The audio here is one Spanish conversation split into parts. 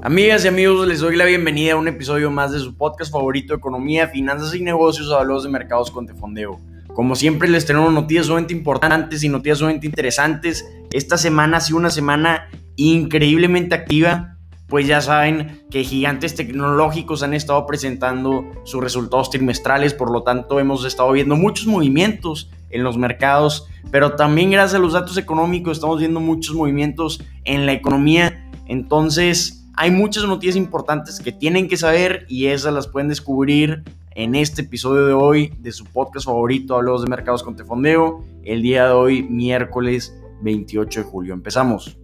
Amigas y amigos, les doy la bienvenida a un episodio más de su podcast favorito economía, finanzas y negocios, hablamos de mercados con Tefondeo. Como siempre les tenemos noticias sumamente importantes y noticias sumamente interesantes. Esta semana ha sido una semana increíblemente activa, pues ya saben que gigantes tecnológicos han estado presentando sus resultados trimestrales, por lo tanto hemos estado viendo muchos movimientos en los mercados, pero también gracias a los datos económicos estamos viendo muchos movimientos en la economía. Entonces, hay muchas noticias importantes que tienen que saber y esas las pueden descubrir en este episodio de hoy de su podcast favorito, Hablamos de Mercados con Tefondeo, el día de hoy, miércoles 28 de julio. Empezamos.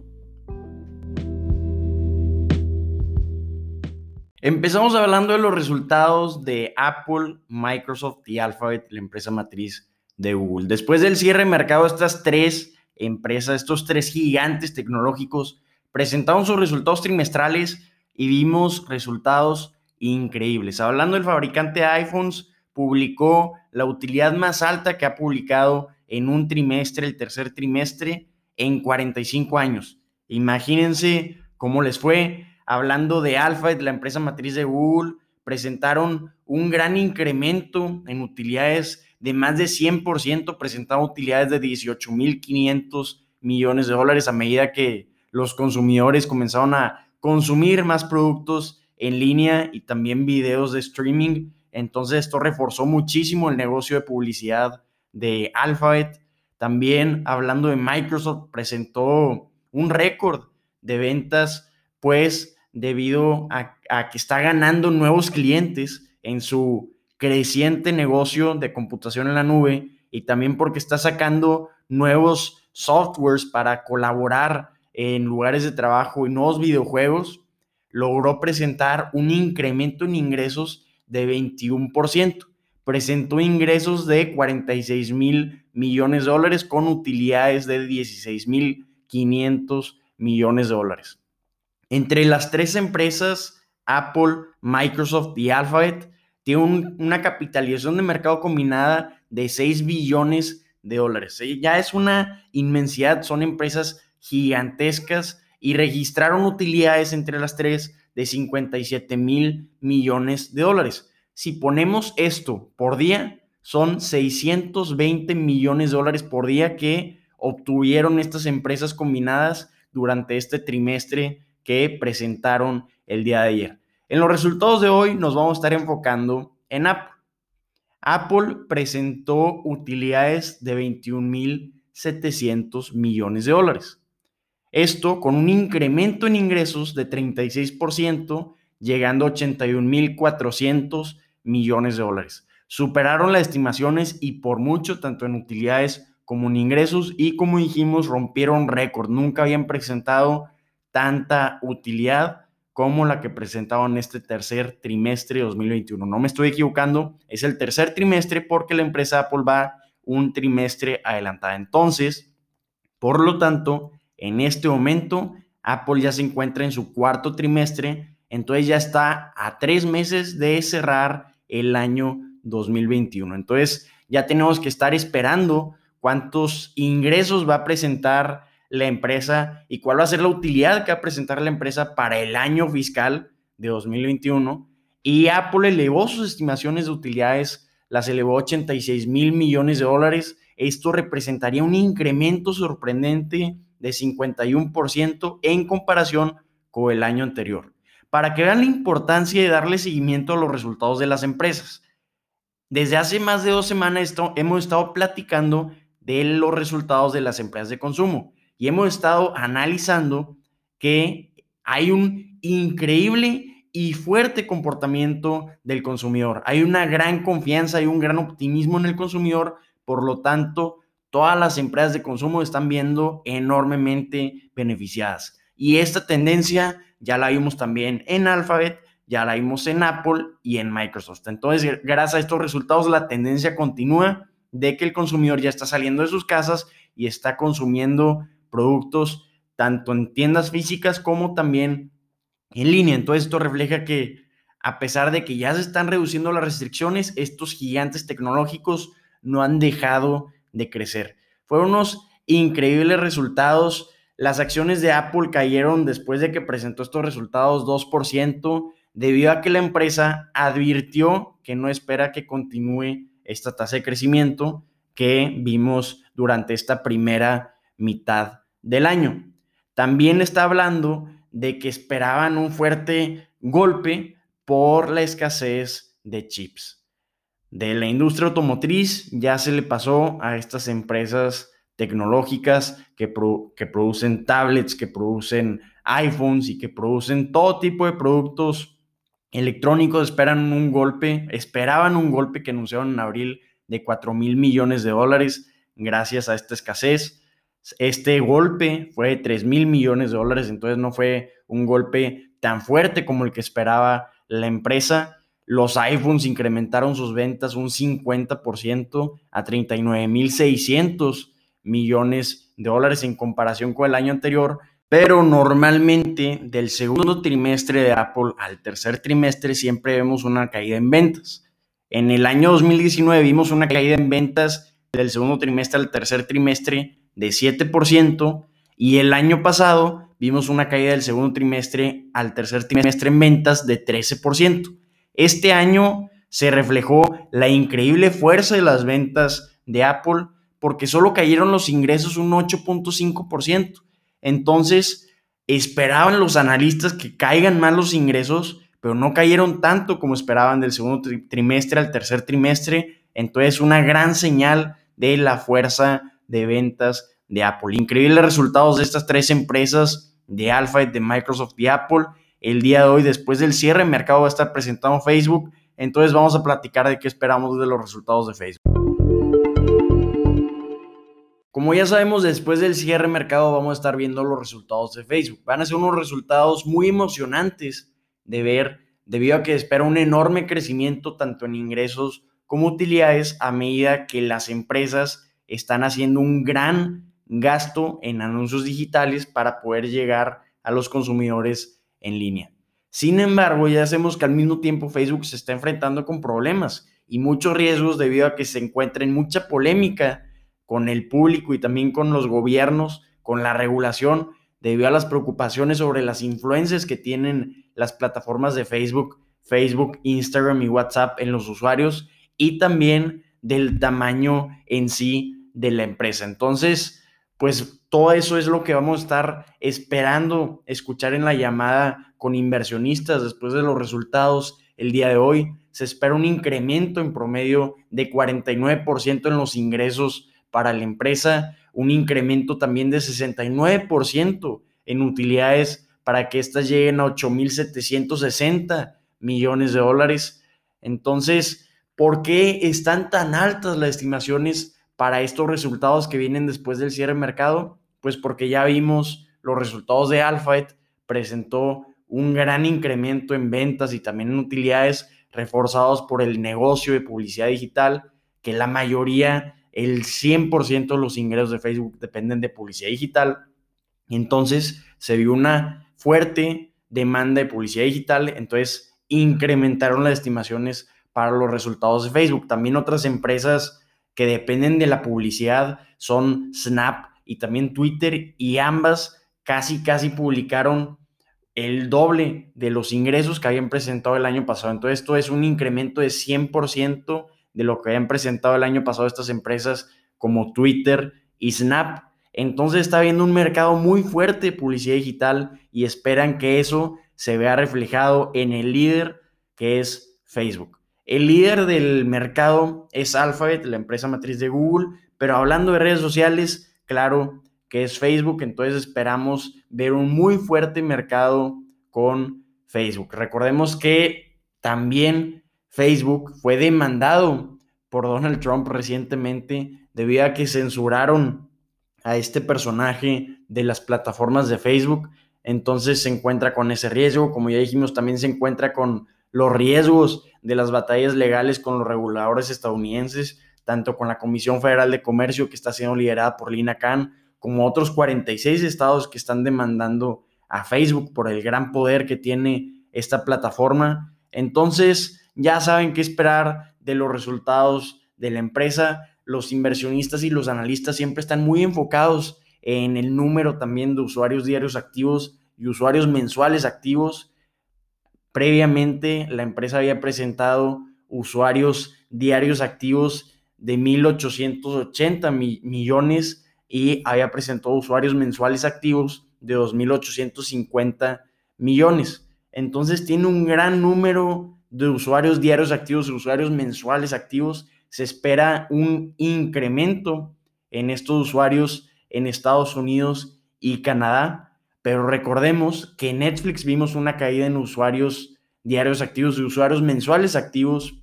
Empezamos hablando de los resultados de Apple, Microsoft y Alphabet, la empresa matriz de Google. Después del cierre de mercado, estas tres empresas, estos tres gigantes tecnológicos, presentaron sus resultados trimestrales y vimos resultados increíbles. Hablando del fabricante de iPhones, publicó la utilidad más alta que ha publicado en un trimestre, el tercer trimestre, en 45 años. Imagínense cómo les fue. Hablando de Alphabet, la empresa matriz de Google, presentaron un gran incremento en utilidades de más de 100%, presentaron utilidades de 18.500 millones de dólares a medida que los consumidores comenzaron a consumir más productos en línea y también videos de streaming. Entonces esto reforzó muchísimo el negocio de publicidad de Alphabet. También hablando de Microsoft, presentó un récord de ventas, pues debido a, a, que está ganando nuevos clientes en su creciente negocio de computación en la nube y también porque está sacando nuevos softwares para colaborar en lugares de trabajo y nuevos videojuegos, logró presentar un incremento en ingresos de 21%. Presentó ingresos de 46 mil millones de dólares con utilidades de 16 mil 500 millones de dólares. Entre las tres empresas, Apple, Microsoft y Alphabet, tiene una capitalización de mercado combinada de 6 billones de dólares. Ya es una inmensidad, son empresas gigantescas y registraron utilidades entre las tres de 57 mil millones de dólares. Si ponemos esto por día, son 620 millones de dólares por día que obtuvieron estas empresas combinadas durante este trimestre que presentaron el día de ayer. En los resultados de hoy nos vamos a estar enfocando en Apple. Apple presentó utilidades de 21.700 millones de dólares. Esto con un incremento en ingresos de 36%, llegando a 81.400 millones de dólares. Superaron las estimaciones y por mucho, tanto en utilidades como en ingresos, y como dijimos, rompieron récord. Nunca habían presentado tanta utilidad como la que presentaron este tercer trimestre de 2021. No me estoy equivocando, es el tercer trimestre porque la empresa Apple va un trimestre adelantada. Entonces, por lo tanto, en este momento, Apple ya se encuentra en su cuarto trimestre, entonces ya está a tres meses de cerrar el año 2021. Entonces ya tenemos que estar esperando cuántos ingresos va a presentar la empresa y cuál va a ser la utilidad que va a presentar la empresa para el año fiscal de 2021. Y Apple elevó sus estimaciones de utilidades, las elevó a 86 mil millones de dólares. Esto representaría un incremento sorprendente de 51% en comparación con el año anterior. Para que vean la importancia de darle seguimiento a los resultados de las empresas. Desde hace más de dos semanas hemos estado platicando de los resultados de las empresas de consumo y hemos estado analizando que hay un increíble y fuerte comportamiento del consumidor. Hay una gran confianza, hay un gran optimismo en el consumidor, por lo tanto, todas las empresas de consumo están viendo enormemente beneficiadas. Y esta tendencia ya la vimos también en Alphabet, ya la vimos en Apple y en Microsoft. Entonces, gracias a estos resultados, la tendencia continúa de que el consumidor ya está saliendo de sus casas y está consumiendo productos tanto en tiendas físicas como también en línea. Entonces, esto refleja que a pesar de que ya se están reduciendo las restricciones, estos gigantes tecnológicos no han dejado de crecer. Fueron unos increíbles resultados. las acciones de Apple cayeron después de que presentó estos resultados 2%, debido a que la empresa advirtió que no espera que continúe esta tasa de crecimiento que vimos durante esta primera mitad del año. También está hablando de que esperaban un fuerte golpe por la escasez de chips. De la industria automotriz ya se le pasó a estas empresas tecnológicas que, que producen tablets, que producen iPhones y que producen todo tipo de productos electrónicos. Esperan un golpe, esperaban un golpe que anunciaron en abril de 4 mil millones de dólares gracias a esta escasez. Este golpe fue de 3 mil millones de dólares, entonces no fue un golpe tan fuerte como el que esperaba la empresa. Los iPhones incrementaron sus ventas un 50% a 39 mil 600 millones de dólares en comparación con el año anterior, pero normalmente del segundo trimestre de Apple al tercer trimestre siempre vemos una caída en ventas. En el año 2019 vimos una caída en ventas del segundo trimestre al tercer trimestre de 7% y el año pasado vimos una caída del segundo trimestre al tercer trimestre en ventas de 13%. Este año se reflejó la increíble fuerza de las ventas de Apple porque solo cayeron los ingresos un 8.5%. Entonces, esperaban los analistas que caigan más los ingresos, pero no cayeron tanto como esperaban del segundo trimestre al tercer trimestre. Entonces, una gran señal de la fuerza de ventas de Apple. Increíbles resultados de estas tres empresas de Alphabet, de Microsoft y Apple. El día de hoy, después del cierre, el mercado va a estar presentando Facebook. Entonces vamos a platicar de qué esperamos de los resultados de Facebook. Como ya sabemos, después del cierre mercado vamos a estar viendo los resultados de Facebook. Van a ser unos resultados muy emocionantes de ver, debido a que espera un enorme crecimiento tanto en ingresos como utilidades a medida que las empresas están haciendo un gran gasto en anuncios digitales para poder llegar a los consumidores en línea. Sin embargo, ya sabemos que al mismo tiempo Facebook se está enfrentando con problemas y muchos riesgos debido a que se encuentra en mucha polémica con el público y también con los gobiernos, con la regulación, debido a las preocupaciones sobre las influencias que tienen las plataformas de Facebook, Facebook, Instagram y WhatsApp en los usuarios y también del tamaño en sí de la empresa. Entonces, pues todo eso es lo que vamos a estar esperando escuchar en la llamada con inversionistas después de los resultados el día de hoy. Se espera un incremento en promedio de 49% en los ingresos para la empresa, un incremento también de 69% en utilidades para que éstas lleguen a 8.760 millones de dólares. Entonces, ¿por qué están tan altas las estimaciones para estos resultados que vienen después del cierre de mercado? Pues porque ya vimos los resultados de Alphabet, presentó un gran incremento en ventas y también en utilidades reforzados por el negocio de publicidad digital, que la mayoría el 100% de los ingresos de Facebook dependen de publicidad digital. Entonces se vio una fuerte demanda de publicidad digital, entonces incrementaron las estimaciones para los resultados de Facebook. También otras empresas que dependen de la publicidad son Snap y también Twitter y ambas casi, casi publicaron el doble de los ingresos que habían presentado el año pasado. Entonces esto es un incremento de 100% de lo que habían presentado el año pasado estas empresas como Twitter y Snap. Entonces está habiendo un mercado muy fuerte de publicidad digital y esperan que eso se vea reflejado en el líder que es Facebook. El líder del mercado es Alphabet, la empresa matriz de Google, pero hablando de redes sociales, claro que es Facebook, entonces esperamos ver un muy fuerte mercado con Facebook. Recordemos que también Facebook fue demandado por Donald Trump recientemente debido a que censuraron a este personaje de las plataformas de Facebook. Entonces se encuentra con ese riesgo. Como ya dijimos, también se encuentra con los riesgos de las batallas legales con los reguladores estadounidenses, tanto con la Comisión Federal de Comercio, que está siendo liderada por Lina Khan, como otros 46 estados que están demandando a Facebook por el gran poder que tiene esta plataforma. Entonces, ya saben qué esperar de los resultados de la empresa. Los inversionistas y los analistas siempre están muy enfocados en el número también de usuarios diarios activos y usuarios mensuales activos. Previamente, la empresa había presentado usuarios diarios activos de 1.880 millones y había presentado usuarios mensuales activos de 2.850 millones. Entonces tiene un gran número de usuarios diarios activos y usuarios mensuales activos. Se espera un incremento en estos usuarios en Estados Unidos y Canadá, pero recordemos que en Netflix vimos una caída en usuarios diarios activos y usuarios mensuales activos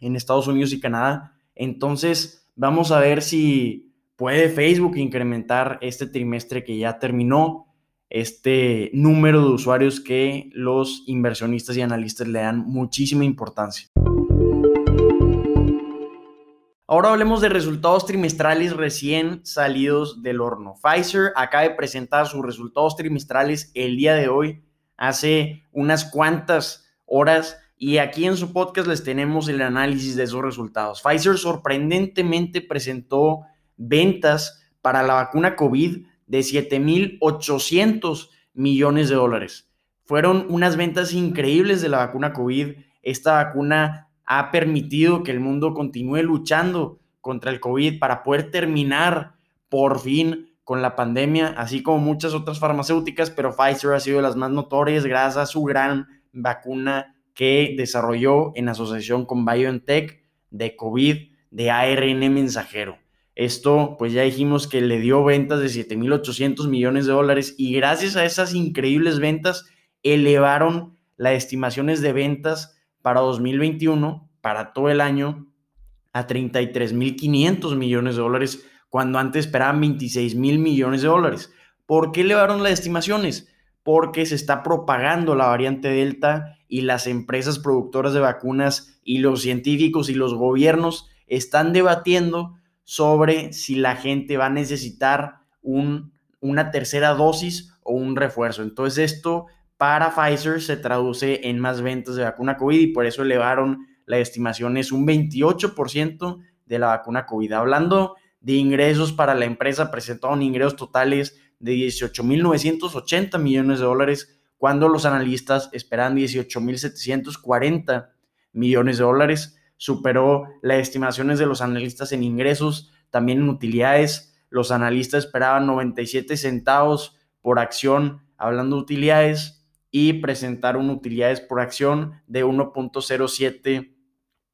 en Estados Unidos y Canadá. Entonces, vamos a ver si puede Facebook incrementar este trimestre que ya terminó este número de usuarios que los inversionistas y analistas le dan muchísima importancia. Ahora hablemos de resultados trimestrales recién salidos del horno. Pfizer acaba de presentar sus resultados trimestrales el día de hoy, hace unas cuantas horas, y aquí en su podcast les tenemos el análisis de esos resultados. Pfizer sorprendentemente presentó ventas para la vacuna COVID de 7.800 millones de dólares. Fueron unas ventas increíbles de la vacuna COVID. Esta vacuna ha permitido que el mundo continúe luchando contra el COVID para poder terminar por fin con la pandemia, así como muchas otras farmacéuticas, pero Pfizer ha sido de las más notorias gracias a su gran vacuna que desarrolló en asociación con BioNTech de COVID de ARN mensajero. Esto, pues ya dijimos que le dio ventas de 7.800 millones de dólares y gracias a esas increíbles ventas elevaron las estimaciones de ventas para 2021, para todo el año, a 33.500 millones de dólares, cuando antes esperaban 26.000 millones de dólares. ¿Por qué elevaron las estimaciones? Porque se está propagando la variante Delta y las empresas productoras de vacunas y los científicos y los gobiernos están debatiendo sobre si la gente va a necesitar un, una tercera dosis o un refuerzo. Entonces esto para Pfizer se traduce en más ventas de vacuna COVID y por eso elevaron la estimación es un 28% de la vacuna COVID. Hablando de ingresos para la empresa, presentaron ingresos totales de 18.980 millones de dólares, cuando los analistas esperan 18.740 millones de dólares superó las estimaciones de los analistas en ingresos, también en utilidades. Los analistas esperaban 97 centavos por acción, hablando de utilidades, y presentaron utilidades por acción de 1.07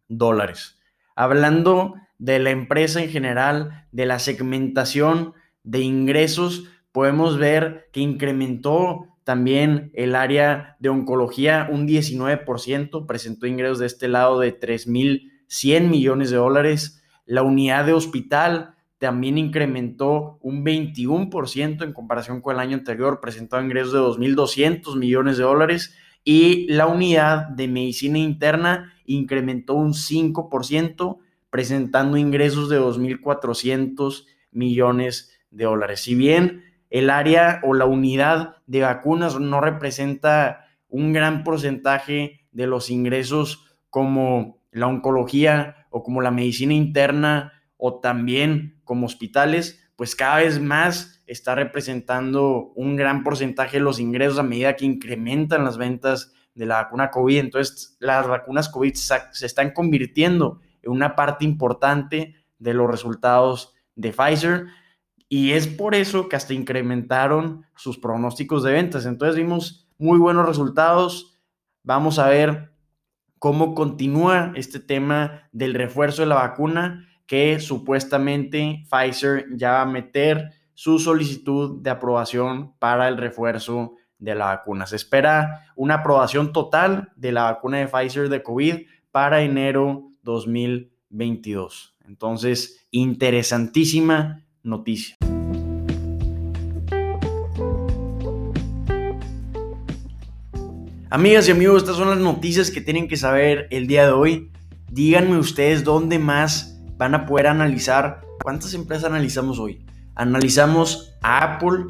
dólares. Hablando de la empresa en general, de la segmentación de ingresos, podemos ver que incrementó también el área de oncología un 19%, presentó ingresos de este lado de 3.100 millones de dólares. La unidad de hospital también incrementó un 21% en comparación con el año anterior, presentó ingresos de 2.200 millones de dólares. Y la unidad de medicina interna incrementó un 5%, presentando ingresos de 2.400 millones de dólares. Si bien el área o la unidad de vacunas no representa un gran porcentaje de los ingresos como la oncología o como la medicina interna o también como hospitales, pues cada vez más está representando un gran porcentaje de los ingresos a medida que incrementan las ventas de la vacuna COVID. Entonces, las vacunas COVID se están convirtiendo en una parte importante de los resultados de Pfizer. Y es por eso que hasta incrementaron sus pronósticos de ventas. Entonces vimos muy buenos resultados. Vamos a ver cómo continúa este tema del refuerzo de la vacuna que supuestamente Pfizer ya va a meter su solicitud de aprobación para el refuerzo de la vacuna. Se espera una aprobación total de la vacuna de Pfizer de COVID para enero 2022. Entonces, interesantísima noticia. Amigas y amigos, estas son las noticias que tienen que saber el día de hoy. Díganme ustedes dónde más van a poder analizar. ¿Cuántas empresas analizamos hoy? Analizamos a Apple,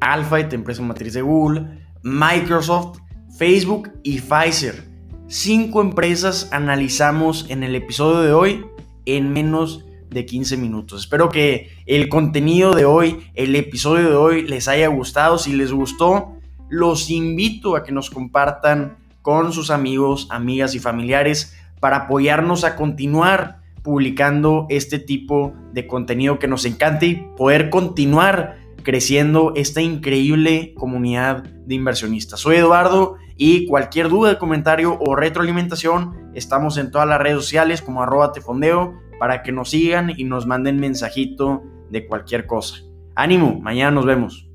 Alphabet, empresa matriz de Google, Microsoft, Facebook y Pfizer. Cinco empresas analizamos en el episodio de hoy en menos de 15 minutos. Espero que el contenido de hoy, el episodio de hoy les haya gustado. Si les gustó, los invito a que nos compartan con sus amigos, amigas y familiares para apoyarnos a continuar publicando este tipo de contenido que nos encanta y poder continuar creciendo esta increíble comunidad de inversionistas. Soy Eduardo y cualquier duda, comentario o retroalimentación, estamos en todas las redes sociales como arroba tefondeo para que nos sigan y nos manden mensajito de cualquier cosa. Ánimo, mañana nos vemos.